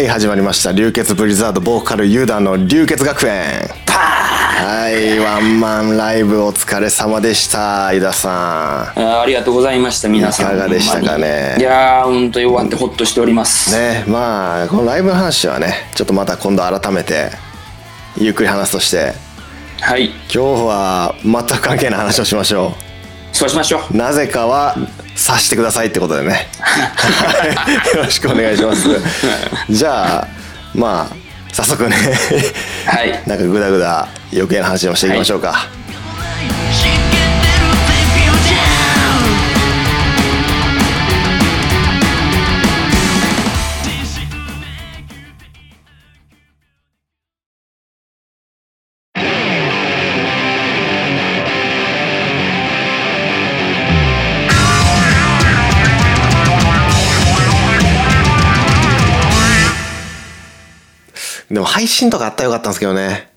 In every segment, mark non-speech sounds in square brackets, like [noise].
はい始まりました。流血ブリザードボーカルユダの流血学園。はいワンマンライブお疲れ様でした井田さあーありがとうございました皆さん。いかがでしたかね？いやー本当に終わってほっとしております、んねまあこのライブの話はねちょっとまた今度改めてゆっくり話すとして。はい。今日は全く関係ない話をしましょそうしましょうう。なぜかはさしてくださいってことでね。はい。よろしくお願いします。じゃあまあ早速ね。はい。なんかグダグダ余計な話をしていきましょうか、でも配信とかあったらよかったんですけどね。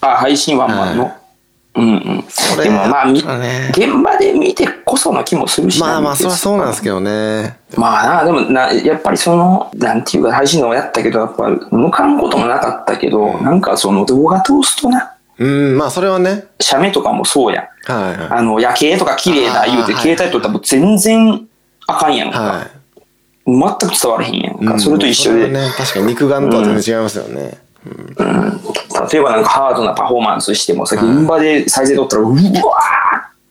あ配信ワンマンの、はうんうん。それでもまあみね。現場で見てこその気もするしなまあまあそりゃそうなんですけどね。まあなでもなやっぱりそのなんていうか配信のもやったけどやっぱ向かんこともなかったけど、なんかその動画通すとな。うんまあそれはね。写メとかもそうやん。はいはい。あの夜景とか綺麗だ言うてあー携帯撮ったらもう全然あかんやんか、はい全く伝われへんやんか、うん。それと一緒で、ね確かに肉眼とは全然違いますよね、例えばなんかハードなパフォーマンスしてもさ、はい現場で再生撮ったらうわーっ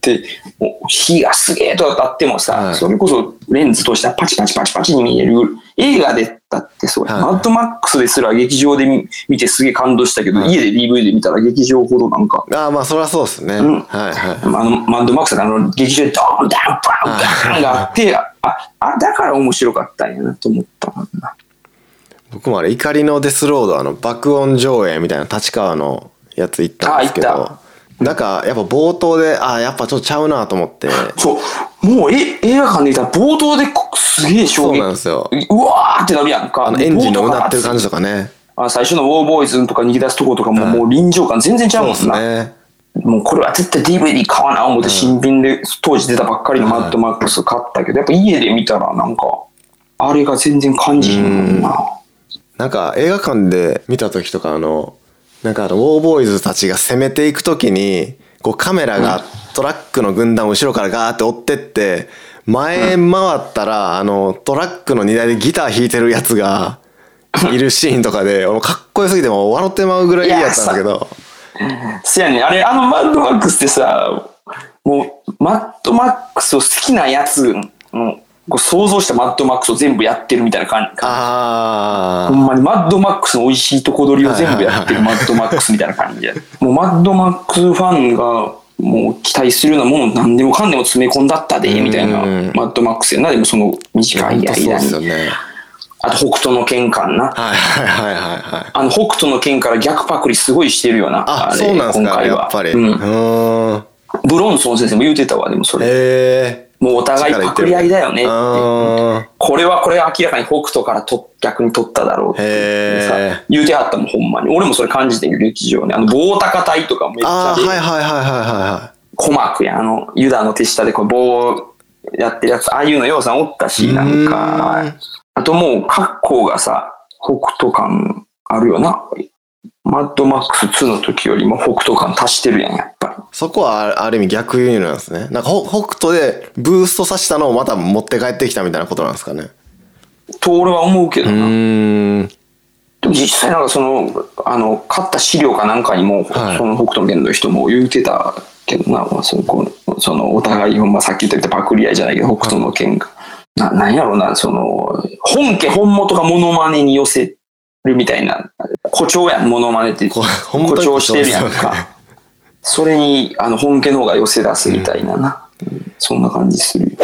てもう火がすげえとかあってもさ、はい。それこそレンズとしてはパチパチパチパチに見える。映画でだってそうや、はい。マッドマックスですら劇場で見見てすげえ感動したけど、はい。家で DVD で見たら劇場ほどなんか。ああまあそれはそうですね、ん。はいはいあのマッドマックスがあの劇場でドーンダンバンバンがあって、あ、あだから面白かったんやなと思ったな。僕もあれ怒りのデスロードあの爆音上映みたいな立川のやつ行ったんですけあどなんかやっぱ冒頭でああやっぱちょっとちゃうなと思って。[laughs] そう、もうえ映画館でいたら冒頭でこすげえ衝そう撃。なんですよ。うわーってなるやんか。あのエンジンのうなってる感じととかね。あ最初のウォーボーイズとか逃げ出すとことかも、もう臨場感全然ちゃうんな。ですね。もうこれは絶対 DVD 買わな思って新品で当時出たばっかりのマッドマックス買ったけど、やっぱ家で見たらなんか、あれが全然感じひんもんな。なんか映画館で見た時とかあのなんかあのウォーボーイズたちが攻めていく時にこうカメラがトラックの軍団を後ろからガーって追ってって前回ったらあのトラックの荷台でギター弾いてるやつがいるシーンとかで [laughs] かっこよすぎてもう笑ってまうぐらいいいやつなんですけど。せやね。んあれ、あのマッドマックスってさ、もう、マッドマックスを好きなやつの、こう想像したマッドマックスを全部やってるみたいな感じ。あほんまにマッドマックスの美味しいとこ取りを全部やってるマッドマックスみたいな感じで。もうマッドマックスファンがもう期待するようなもの何でもかんでも詰め込んだったで、みたいなうんマッドマックスやな。でもそのあ短い間に。ですよねあと北斗の剣感な。はいはいはいはいはいあの北斗の剣から逆パクリすごいしてるよな。あれそうなんですか今回はやっぱりう。んブロンソン先生も言うてたわ、でもそれ。へえもうお互いパクリ合いだよねって。あこれはこれは明らかに北斗からと逆に取っただろうって。言うてはったもんほんまに。俺もそれ感じてる劇場ねあの棒高隊とかめっちゃはいはいはいはいはい。はい鼓膜やあのユダの手下でこう棒やってるやつああいうのようさんおったしなんか。あともう格好がさ北斗感あるよな。マッドマックス2の時よりも北斗感足してるやんやそこはあある意味逆輸入なんですね。なんかほ北斗でブーストさせたのをまた持って帰ってきたみたいなことなんですかね。と俺は思うけどうな、ーん。でも実際なんかその、あの、買った資料かなんかにも、はいその北斗の剣の人も言うてたけどな、まあ、そのそのお互い、まあ、さっき言ったパクリ合いじゃないけど、北斗の剣が。な、なんやろうな、その、本家本元がモノマネに寄せるみたいな、誇張やん、モノマネって。誇張してるやんか。それに、あの、本家の方が寄せ出すみたいなな。うんそんな感じするよ。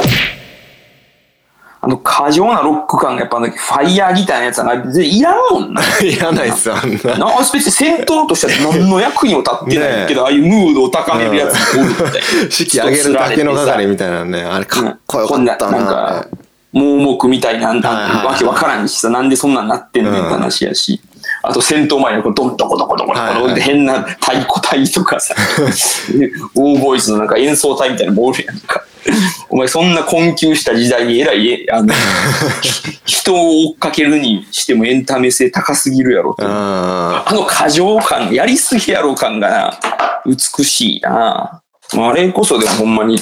あの過剰なロック感がやっぱファイヤーギターのやつはいらんもんな。[laughs] いらないっすよ、あんな。な別に戦闘としては何の役にも立ってないけど、[laughs] ああいうムードを高めるやつもおるみたいな。[laughs] 式上げるだけの係みたいなね。あれかっこよかったななんなか。盲目みたいな、わけわからんしさ、なんでそんなんなってんのって話やし。あと戦闘前にこうドンドコドコドコドコ変な太鼓隊とかさ、[laughs] オーボイスのなんか演奏隊みたいなのもおるやんか。お前そんな困窮した時代にえらい、えあの、[laughs] 人を追っかけるにしてもエンタメ性高すぎるやろと。ああの過剰感、やりすぎやろ感がな、美しいな。まああれこそでもほんまに、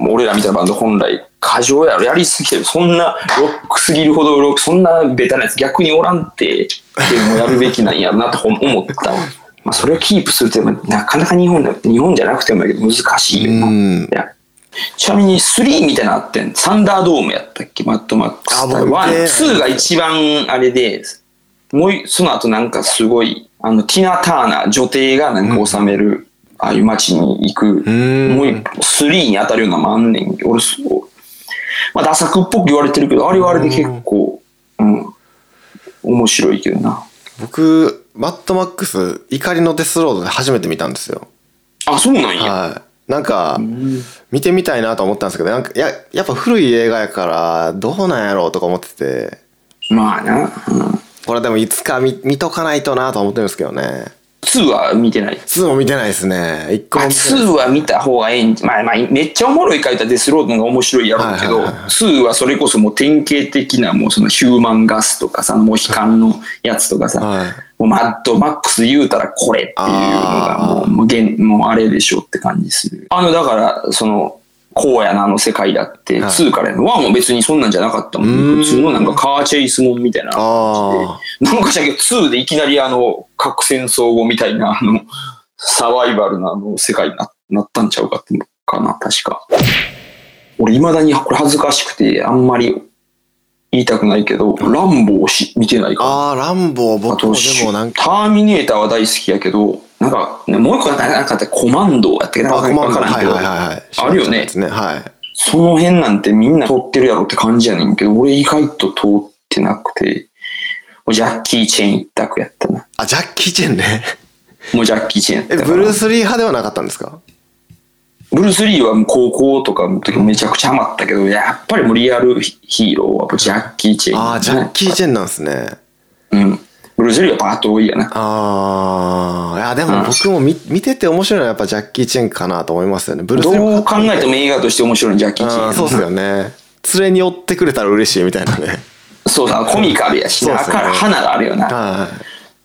お俺らみたいなバンド本来過剰やろ、やりすぎてる。そんなロックすぎるほどロック、そんなベタなやつ逆におらんって、っていうのもやるべきなんやろなと思ったわ。まあそれをキープするってなかなか日本で、日本じゃなくてもやけど難しいよな。ちなみに3みたいなのあってんサンダードームやったっけマッドマックス。あ僕見て one、two が一番あれで、もういその後なんかすごい、あの、ティナ・ターナー、女帝がなんか治める、ああいう街に行く、んもう3に当たるようなのもあんねん。俺そう、まあ、ダサくっぽく言われてるけど、あれはあれで結構、うん、面白いけどな。僕、マッドマックス、怒りのデスロードで初めて見たんですよ。あ、そうなんや。はい。なんか、見てみたいなと思ったんですけど、なんか、や、やっぱ古い映画やから、どうなんやろうとか思ってて、まあな。うん、これでもいつか見、見とかないとなと思ってるんですけどね。2は見てない。2も見てないですね。1個あも見てない。2は見た方がええんまあまあ、めっちゃおもろい書いたデスロードの方が面白いやろうけど、はいはいはいはい2はそれこそもう典型的なもうそのヒューマンガスとかさ、モヒカンのやつとかさ、はいもうマッドマックス言うたらこれっていうのがもう、もう現もうあれでしょって感じする。あの、だから、その、荒野なあの世界だって、はい2からやるの1も別にそんなんじゃなかったもん。うん普通のなんかカーチェイスもんみたいな感あじで。なんかしたけど、2でいきなりあの、核戦争後みたいな、あの、サバイバルなあの世界にななったんちゃうかってかな、確か。俺、未だにこれ恥ずかしくて、あんまり言いたくないけど、ランボーし見てないから。あ。ああ、ランボー、あ僕と、もでもなんタか、ーミネーターは大好きやけど、なんか、ね、もう一個なんかってコマンドやったっけな？あ、わコマンドからんけど、はいはいはいはい。あるよねね。はい。その辺なんてみんな通ってるやろって感じやねんけど、俺意外と通ってなくて、ジャッキー・チェン一択やったな。あ、ジャッキー・チェンね。もうジャッキー・チェンえ、ブルース・リー派ではなかったんですか？ブルース・リーは高校とかの時めちゃくちゃハマったけど、やっぱりもうリアルヒーローはジャッキー・チェン、ああ、ジャッキー・チェンなんですね。うん。ブルース・リーはパート多いやな。ああ、いや、でも僕も見見てて面白いのはやっぱジャッキー・チェンかなと思いますよね。ブルース・リーどう考えても映画として面白いのジャッキー・チェンそうっすよね。連れに追ってくれたら嬉しいみたいなね。そうさ、コミカルやし、そうっすよね赤花があるよな。は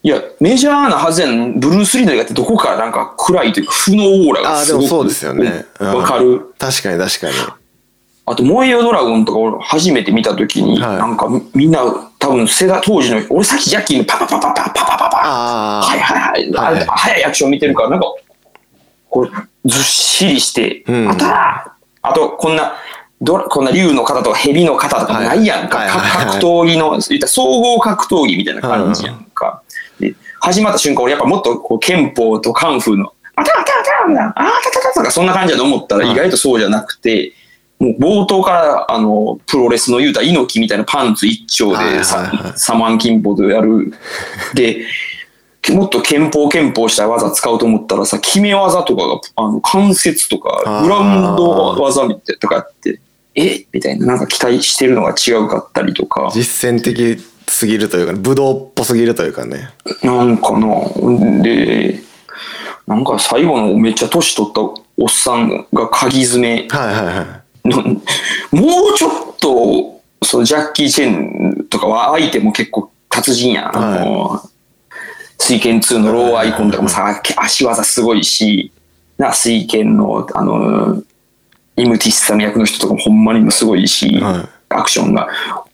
いや、メジャーなはずやん、ブルース・リーの映画ってどこかなんか暗いというか、負のオーラい。ああ、がすごくでもそうですよね。うんわかる。確かに確かに。あと、燃えよドラゴンとか俺初めて見たときに、はいなんかみみんな多分世代当時の、俺さっきジャッキーのパパパパパパパパパあはいはいはい、はい早いアクション見てるから、なんか、こう、ずっしりして、うんあたらあと、こんな、どこんな竜の型とか蛇の型とかもないやんか。はいかはいはいはい格闘技の、言ったら総合格闘技みたいな感じやんか。で始まった瞬間、俺やっぱもっとこう憲法とカンフーの、あたあたあたみたいな、あたたたとかそんな感じだと思ったらはい意外とそうじゃなくて、もう冒頭からあのプロレスの言うたら猪木みたいなパンツ一丁はいはいはいでさサマンキンポとやる。で、もっと憲法憲法した技使うと思ったらさ、決め技とかが、あの関節とかグラウンド技みたいとかあって、え？みたいな、なんか期待してるのが違うかったりとか。実践的すぎるというか、武道っぽすぎるというかね。なんかな。で、なんか最後のめっちゃ年取ったおっさんが鍵爪はいはいはい。のもうちょっと、そのジャッキー・チェンとかは相手も結構達人やん。あの、水拳2のローアイコンとかもさ、足技すごいし、な、水拳の、あの、イムティッサの役の人とかもほんまにもすごいし、はいアクションが。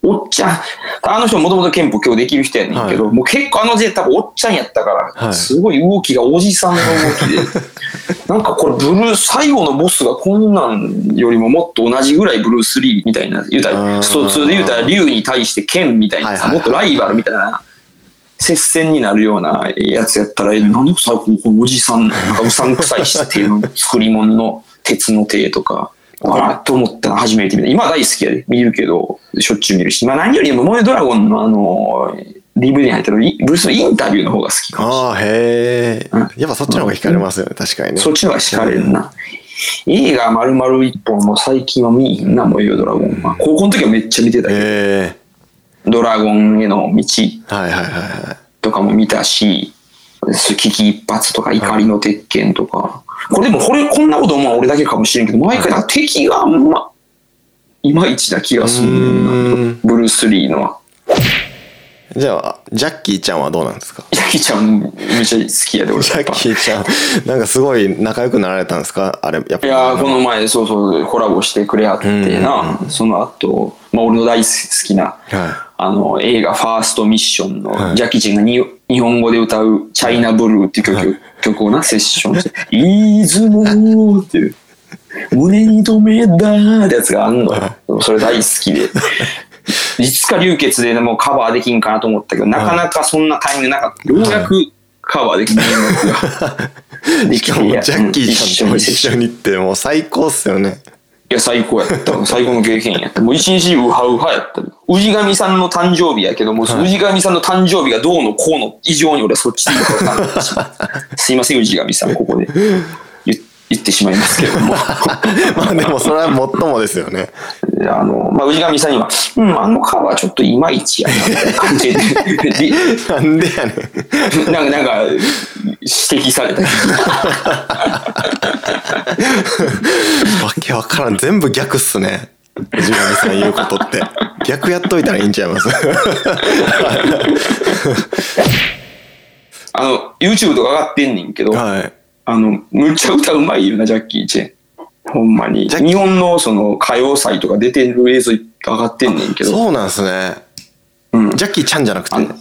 おっちゃん、あの人もともと憲法今日できる人やねんけど、はい。もう結構あの時代多分おっちゃんやったから、はい。すごい動きがおじさんの動きで、[laughs] なんかこれブルー、最後のボスがこんなんよりももっと同じぐらいブルース・リーみたいな、言うたあら、ー。スト2で言うたら竜に対して剣みたいなさ、はいはいはい。もっとライバルみたいな、接戦になるようなやつやったら、え何最後このおじさん、なんかうさんくさいし手の作り物の鉄の手とか、わーっと思ったの初めて見た。今大好きやで。見るけど、しょっちゅう見るし。まあ何よりも、燃えドラゴンのあの、DVD に入ってるいブルースのインタビューの方が好きかもしれない。ああ、へえうん。やっぱそっちの方が惹かれますよね、確かにね。そっちの方が惹かれるな。映画丸々一本も最近は見いひんな、燃えよドラゴンは。高校の時はめっちゃ見てたけど、へえ。ドラゴンへの道はいはいはいはい。とかも見たし、危機一髪とか怒りの鉄拳とか。これでも、これ、こんなこと思う俺だけかもしれんけど、毎回敵があんま、いまいちな気がする。ブルース・リーのは。じゃあ、ジャッキーちゃんはどうなんですか？ジャッキーちゃんめっちゃ好きやで、俺。ジャッキーちゃん、なんかすごい仲良くなられたんですか？あれ、やっぱ。いやーこの前、そうそう、コラボしてくれはってな、その後、まあ俺の大好きな、はあの、映画ファーストミッションの、はい。ジャッキーちゃんがに日本語で歌うチャイナブルーっていう曲,、曲をな、セッションして、いつもっていう、胸に留めたってやつがあんのよ。それ大好きで。[laughs] いつか流血でもうカバーできんかなと思ったけど、なかなかそんなタイミングなかった。ようやくカバーできない音楽が。[laughs] しかも、ジャッキーちゃんと一緒にって、もう最高っすよね。いや、最高やった。[laughs] 最高の経験やった。もう一日ウハウハやった。氏神さんの誕生日やけども、はい氏神さんの誕生日がどうのこうの以上に俺はそっちでいいか分かんないしすいません、氏神さん、ここで言言ってしまいますけども。[laughs] まあでもそれはもっともですよね。あの、まあ、氏神さんには、うん、あのカバーちょっといまいちやな、みたいな感じで、で [laughs] なんでやねん。[laughs] なんか、なんか、指摘された。わけわからん。全部逆っすね。藤上さん言うことって。逆やっといたらいいんちゃいます？あの、YouTube とか上がってんねんけど、はい。あの、むっちゃ歌うまいよな、ジャッキー・チェン。ほんまに。日本のその歌謡祭とか出てる映像上がってんねんけど。そうなんすね。うん。ジャッキーちゃんじゃなくて？あ。の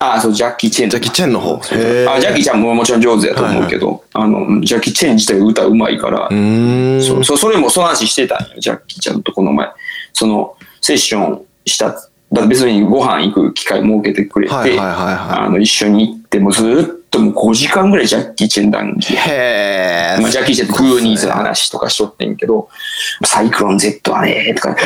ああ、そう、ジャッキー・チェン。ジャッキーチェンの方あジャッキーちゃんももちろん上手やと思うけど、あの、ジャッキー・チェン自体が歌うまいからう、ーん。そうそうそれもその話してたんよ、ジャッキーちゃんとこの前。その、セッションした、だ別にご飯行く機会設けてくれて、はいはいはいはいあの、一緒に行って、もうずっともう5時間ぐらいジャッキー・チェン談義へえ。まあ、ジャッキー・チェンってグーニーズの話とかしとってんけど、サイクロン Z はね、とか、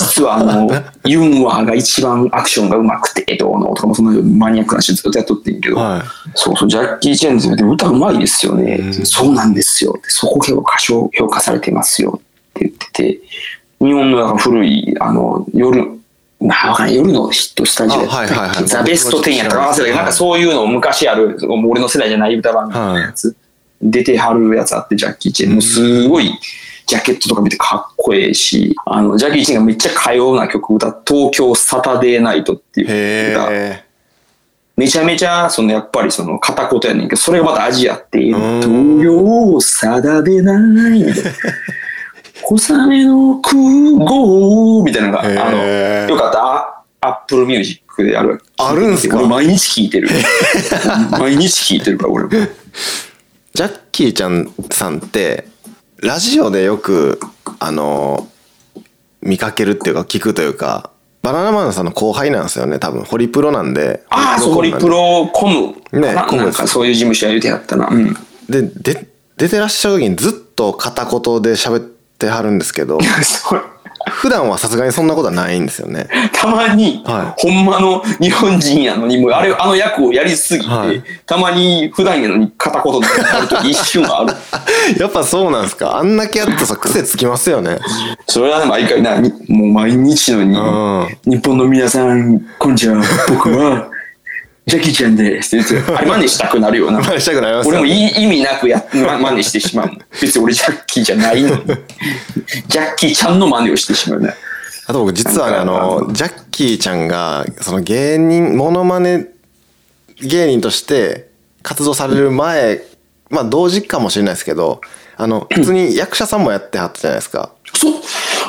実はあの、ユンワーが一番アクションが上手くて、どうのとかもそんなマニアックな話ずっとやっとってんけど、はそうそう、ジャッキー・チェンって歌うまいですよね。うんそうなんですよ。そこ結構過小評価されてますよって言ってて、日本の古い、あの、夜、まあ、わかんない。夜のヒットスタジオやったっけ、あはいはいはい。ザ・ベスト10やったか？忘れたけど、なんかそういうの昔ある、俺の世代じゃない歌番組のやつ、出てはるやつあって、ジャッキー・チェン。もうすごい、ジャケットとか見てかっこええし、あの、ジャッキー・チェンがめっちゃ歌謡な曲歌う東京サタデーナイトっていう歌。へめちゃめちゃ、その、やっぱりその、片言やねんけど、それがまたアジアっていう、うん。東洋定でない、みたいな。小雨の空港みたいなのが、あの、よかったら、アップルミュージックである。あるんすか？俺毎日聴いてる。毎日聴いてるから、俺ジャッキーちゃんさんって、ラジオでよく、あの、見かけるっていうか聞くというか、バナナマンさんの後輩なんですよね、多分。ホリプロなんで。ああ、そう、ホリプロコム。ねコムなんかそういう事務所や言うてやったな。うん。で、で、出てらっしゃる時にずっと片言で喋ってはるんですけど、普段はさすがにそんなことはないんですよね。たまに、はほんまの日本人やのに、もうあれ、あの役をやりすぎて、はいたまに普段やのに片言になるとき一瞬ある。[laughs] やっぱそうなんですかあんだけやってさ、癖つきますよね。それはね、毎回な、にもう毎日のように、日本の皆さん、こんにちは、僕は、ジャッキーちゃんですって言って、[laughs] あれ真似したくなるよな。真似したくなりますよ俺もい意味なくや、ま、真似してしまう。別に俺ジャッキーじゃないのに。[laughs] ジャッキーちゃんの真似をしてしまうね。あと僕実はね、あの、ジャッキーちゃんが、その芸人、モノマネ芸人として活動される前、まあ同時かもしれないですけど、あの、[clears throat] 普通に役者さんもやってはったじゃないですか。そう。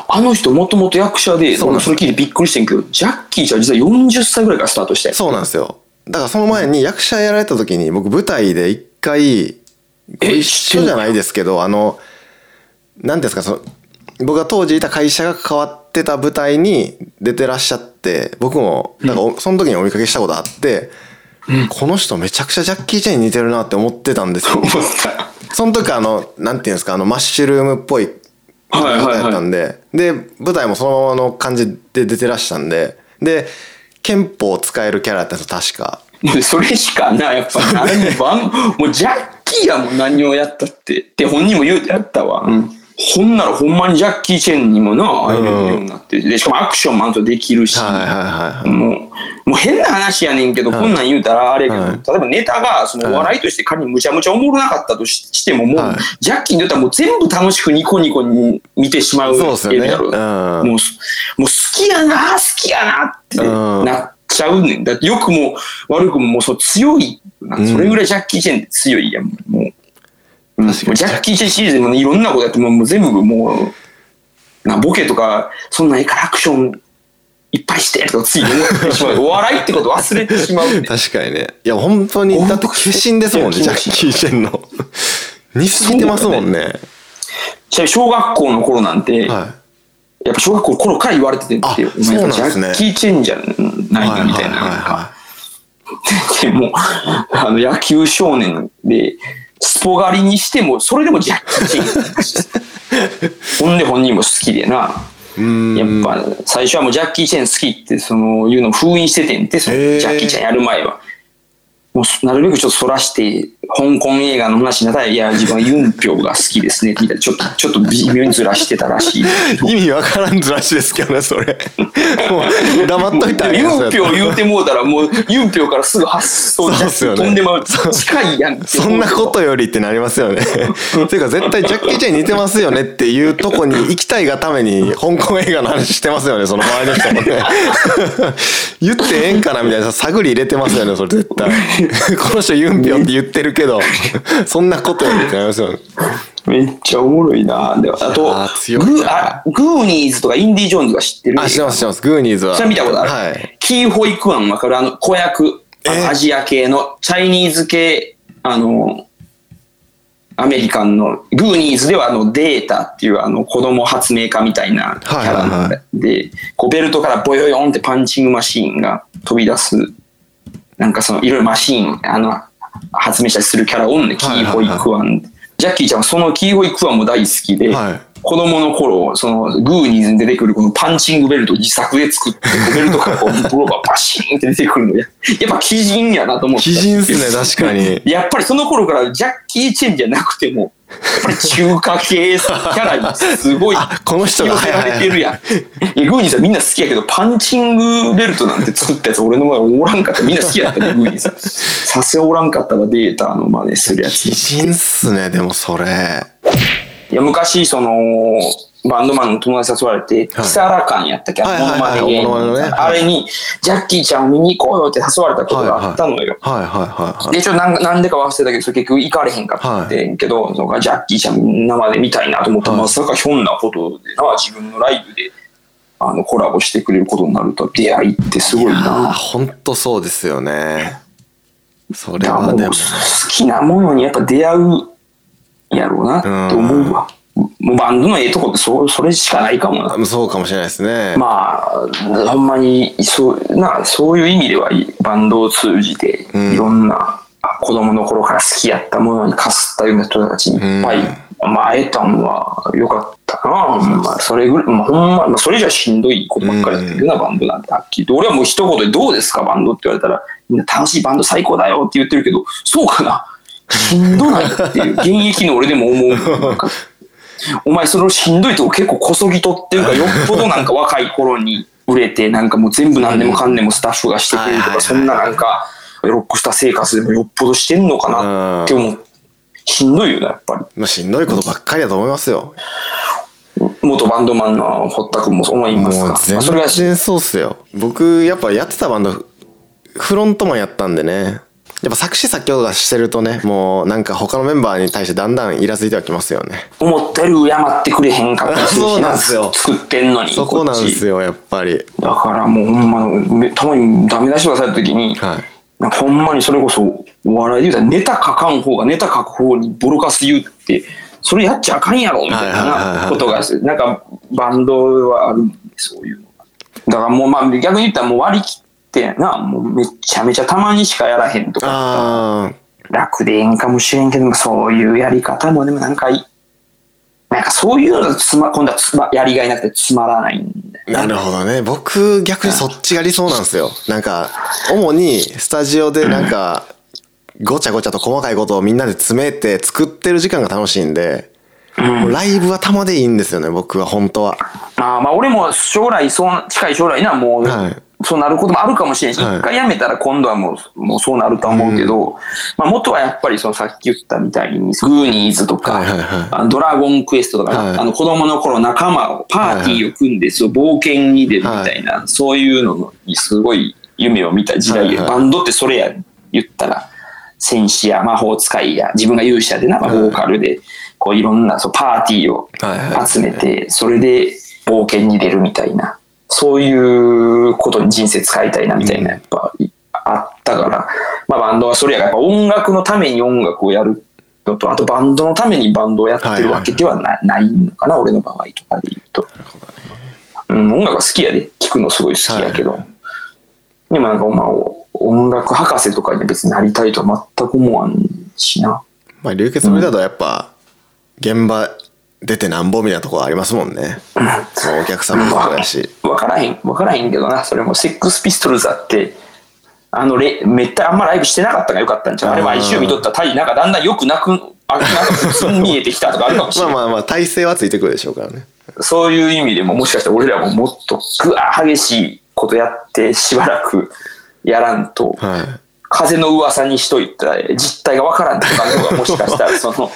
あの人もともと役者で、それ聞いてびっくりしてんけど、ジャッキーちゃん実は40歳ぐらいからスタートして。そうなんですよ。だからその前に役者やられた時に僕舞台で一回ご一緒じゃないですけどあの何ですかその僕が当時いた会社が関わってた舞台に出てらっしゃって僕もなんかおその時にお見かけしたことあって、この人めちゃくちゃジャッキー・チェンに似てるなって思ってたんですよ。その時あのなんていうんですかあのマッシュルームっぽいはいはいはい。やったんで、で、舞台もそのままの感じで出てらしたんで、で、憲法を使えるキャラやったんですよ、確か。も [laughs] うそれしかな、やっぱ何ももうジャッキーやもん何をやったって。って本人も言うてやったわ。ほんならほんまにジャッキー・チェンにもな、会えるようになって。で、しかもアクションもあんとできるし。もう、もう変な話やねんけど、こんなん言うたらあれやけど、はい例えばネタが、そのお笑いとして仮にむちゃむちゃおもろなかったとししても、もう、はいジャッキーに言ったらもう全部楽しくニコニコに見てしまうそうやろうんもう、もう好きやな、好きやなってうんなっちゃうねん。だって良くも悪くももうそう強い。それぐらいジャッキー・チェンって強いやん、もう。確かにジャッキー・チェンシリーズでもいろんなことやってもうもう全部もう、なボケとか、そんなんいいからアクションいっぱいしてとかつい思ってしまう。お [laughs] 笑いってこと忘れてしまうね。確かにね。いや、本当に、だって化身ですもんね、ジャッキー・チェンの。似すぎてますもんね。ちなみに小学校の頃なんて、はやっぱ小学校の頃から言われててんってよ。あそうなんですねジャッキー・チェンじゃないい。のみたいな。でも、あの、野球少年で、スポ狩りにしても、それでもジャッキー・チェン。[laughs] ほんで本人も好きでな。やっぱ、最初はもうジャッキー・チェン好きって、その、いうのを封印しててんって、そのジャッキーちゃんやる前は。もう、なるべくちょっとそらして、香港映画の話になったら、いや、自分はユンピョウが好きですね、みたいな、ちょっと、ちょっと微妙にずらしてたらしい。意味わからんずらしですけどね、それ。もう、黙っといたらいいユンピョウ言うてもうたら、もう、ユンピョウからすぐ発想そうっすよね飛んでまう。近いやんってそんなことよりってなりますよね。ていうか絶対ジャッキー・チェンに似てますよねっていうとこに行きたいがために香港映画の話してますよね、その周りの人もね。[laughs] 言ってええんかなみたいな探り入れてますよね、それ絶対。[laughs] この人ユンピョンって言ってるけど、そんなことってなりますよね。めっちゃおもろいな。であとあー強いなグーあ、グーニーズとかインディ・ジョーンズが知ってる？あ、知ってます、知ってます。グーニーズは。それ見たことある、はい。キー・ホイ・クアンわかる？あの子役あのえアジア系のチャイニーズ系あのアメリカンのグーニーズではあのデータっていうあの子供発明家みたいなキャラなでこうベルトからボヨヨンってパンチングマシーンが飛び出すなんかそのいろいろマシーンあの発明したりするキャラおんねキー・ホイ・クアン、ジャッキーちゃんはそのキー・ホイ・クアンも大好きで、はい子供の頃、そのグーニーズに出てくるこのパンチングベルトを自作で作って、ベルトからこう、ブロバパシーンって出てくるのや。[laughs] やっぱ鬼人やなと思って。鬼人っすね、確かに。やっぱりその頃からジャッキー・チェンじゃなくても、やっぱり中華系キャラにすごいあこの人が寄せられてるやん。いやグーニーズはみんな好きやけど、パンチングベルトなんて作ったやつ俺の前おらんかった。みんな好きやったね、グーニーズ。さすがおらんかったわ、データの真似するやつ。鬼人っすね、でもそれ。いや、昔、その、バンドマンの友達誘われて、キサラカンやったっけ、はいモノマネ芸人あれに、ジャッキーちゃんを見に行こうよって誘われたことがあったのよ。はいはいはいはい。で、ちょっとなんなんでか忘れたけど、それ結局行かれへんかってんけど、そのジャッキーちゃん生で見たいなと思ったら、はいまさかひょんなことでな、自分のライブで、あの、コラボしてくれることになると、出会いってすごいな。ほんとそうですよね。それはでも。きなものにやっぱ出会うやろうなって思うわ。もうバンドのええとこってそそれしかないかもな。そうかもしれないですね。まあ、ほんまに、そう、な、そういう意味では、バンドを通じて、うんいろんな、子供の頃から好きやったものにかすったような人たちにいっぱい、まあ、会えたんは良かったな。まあ、それぐらい、まあ、ほんま、まあ、それじゃしんどいことばっかりやってるな、バンドなんて、はっきりと。俺はもう一言で、どうですか、バンドって言われたら、みんな楽しいバンド最高だよって言ってるけど、そうかなしんどないっていう、現役の俺でも思う。お前そのしんどいとこ結構こそぎ取ってるからよっぽどなんか若い頃に売れてなんかもう全部何でもかんでもスタッフがしてくれるとかそんななんかロックスター生活でもよっぽどしてんのかなって思うしんどいよなやっぱまあ、しんどいことばっかりだと思いますよ。り元バンドマンの堀田君も思いますか？まもう全あそれが然そうっすよ。僕、やっぱやってたバンド、フロントマンやったんでね。やっぱ作詞作曲がしてるとね、もうなんか他のメンバーに対してだんだんイラついてはきますよね。思ったより敬ってくれへんかったしそうなんですよ作ってんのにそこなんですよよ、やっぱり。だからもうほんまたまにダメ出しとかされた時に、はい。ほんまにそれこそお笑いで言うたらネタ書かん方がネタ書く方にボロカス言うってそれやっちゃあかんやろみたいないことがなんかバンドはあるんでそういうのがだからもうまあ逆に言ったらもう割り切ってなもうめちゃめちゃたまにしかやらへんとか。あ楽でええんかもしれんけどもそういうやり方もでもなんかいなんかそういうのがつま、今度はつま、やりがいなくてつまらないんだよなるほどね。僕逆にそっちが理想なんですよ。なんか主にスタジオでなんかごちゃごちゃと細かいことをみんなで詰めて作ってる時間が楽しいんで、もうライブは玉でいいんですよね僕は本当は。あーまあ俺も将来そう近い将来なもう、はいそうなることもあるかもしれんし、はい。一回辞めたら今度はもうもうそうなるとは思うけど、まあ、元はやっぱりそのさっき言ったみたいにグーニーズとか、はいはいはい。あのドラゴンクエストとか、はい。あの子供の頃仲間をパーティーを組んでそう冒険に出るみたいな、そういうのにすごい夢を見た時代で、はいはい。バンドってそれやん言ったら戦士や魔法使いや自分が勇者でな、まあボーカルでこういろんなそうパーティーを集めて、それで冒険に出るみたいな、そういうことに人生使いたいなみたいな、やっぱあったから、まあバンドはそれやから、やっぱ音楽のために音楽をやるのと、あとバンドのためにバンドをやってるわけではな,、ないのかな、俺の場合とかで言うと。うん、音楽は好きやで、聴くのすごい好きやけど。でもなんか、まあ、音楽博士とかに別になりたいとは全く思わんしな。まあ流血の歌だとやっぱ現場出てなんぼみたいなところありますもんね。そのお客様もそうやし。わからへん、わからへんけどな、それも。セックスピストルズだって、あのレ、めったあんまライブしてなかったからよかったんちゃう。あれ毎週見とったら、タイなんかだんだんよくなく、あなんか普通に見えてきたとかあるかもしれない。まあまあまあ体勢はついてくるでしょうからね。そういう意味でも、もしかしたら俺らももっとぐわー激しいことやって、しばらくやらんと、はい。風の噂にしといたら実態がわからんとかの方がもしかしたらその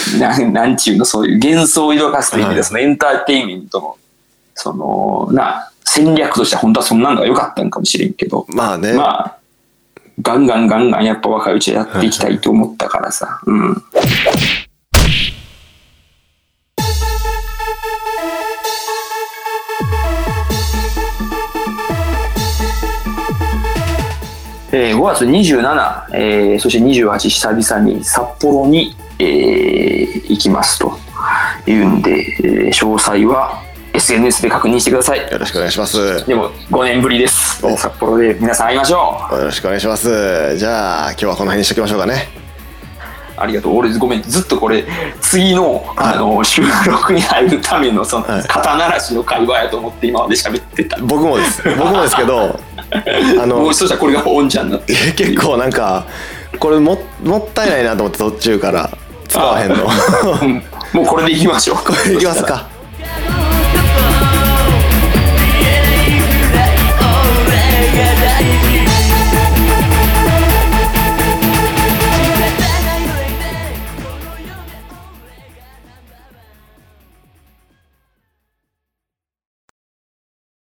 [laughs] なんなんちゅうのそういう幻想を色かすという意味ではい。そのエンターテインメントのそのな戦略としては本当はそんなんが良かったんかもしれんけどまあね、まあガンガンガンガンやっぱ若いうちはやっていきたいと思ったからさ、うん。えー5月27、えーそして28久々に札幌に、えー行きますというんで、えー詳細は SNS で確認してください。よろしくお願いします。よでも5年ぶりです。お。札幌で皆さん会いましょう。ろしくお願いします。じゃあ今日はこの辺にしときましょうかね。ありがとう。俺ごめん。ずっとこれ次のあの収録に入るためのそのはい。肩慣らしの会話やと思って今まで喋ってた。僕もです。僕もですけど [laughs] あのもうそしたらこれがオンじゃんなって結構なんかこれももったいないなと思って途中から使わへんの。うん。もうこれでいきましょう。これでいきますか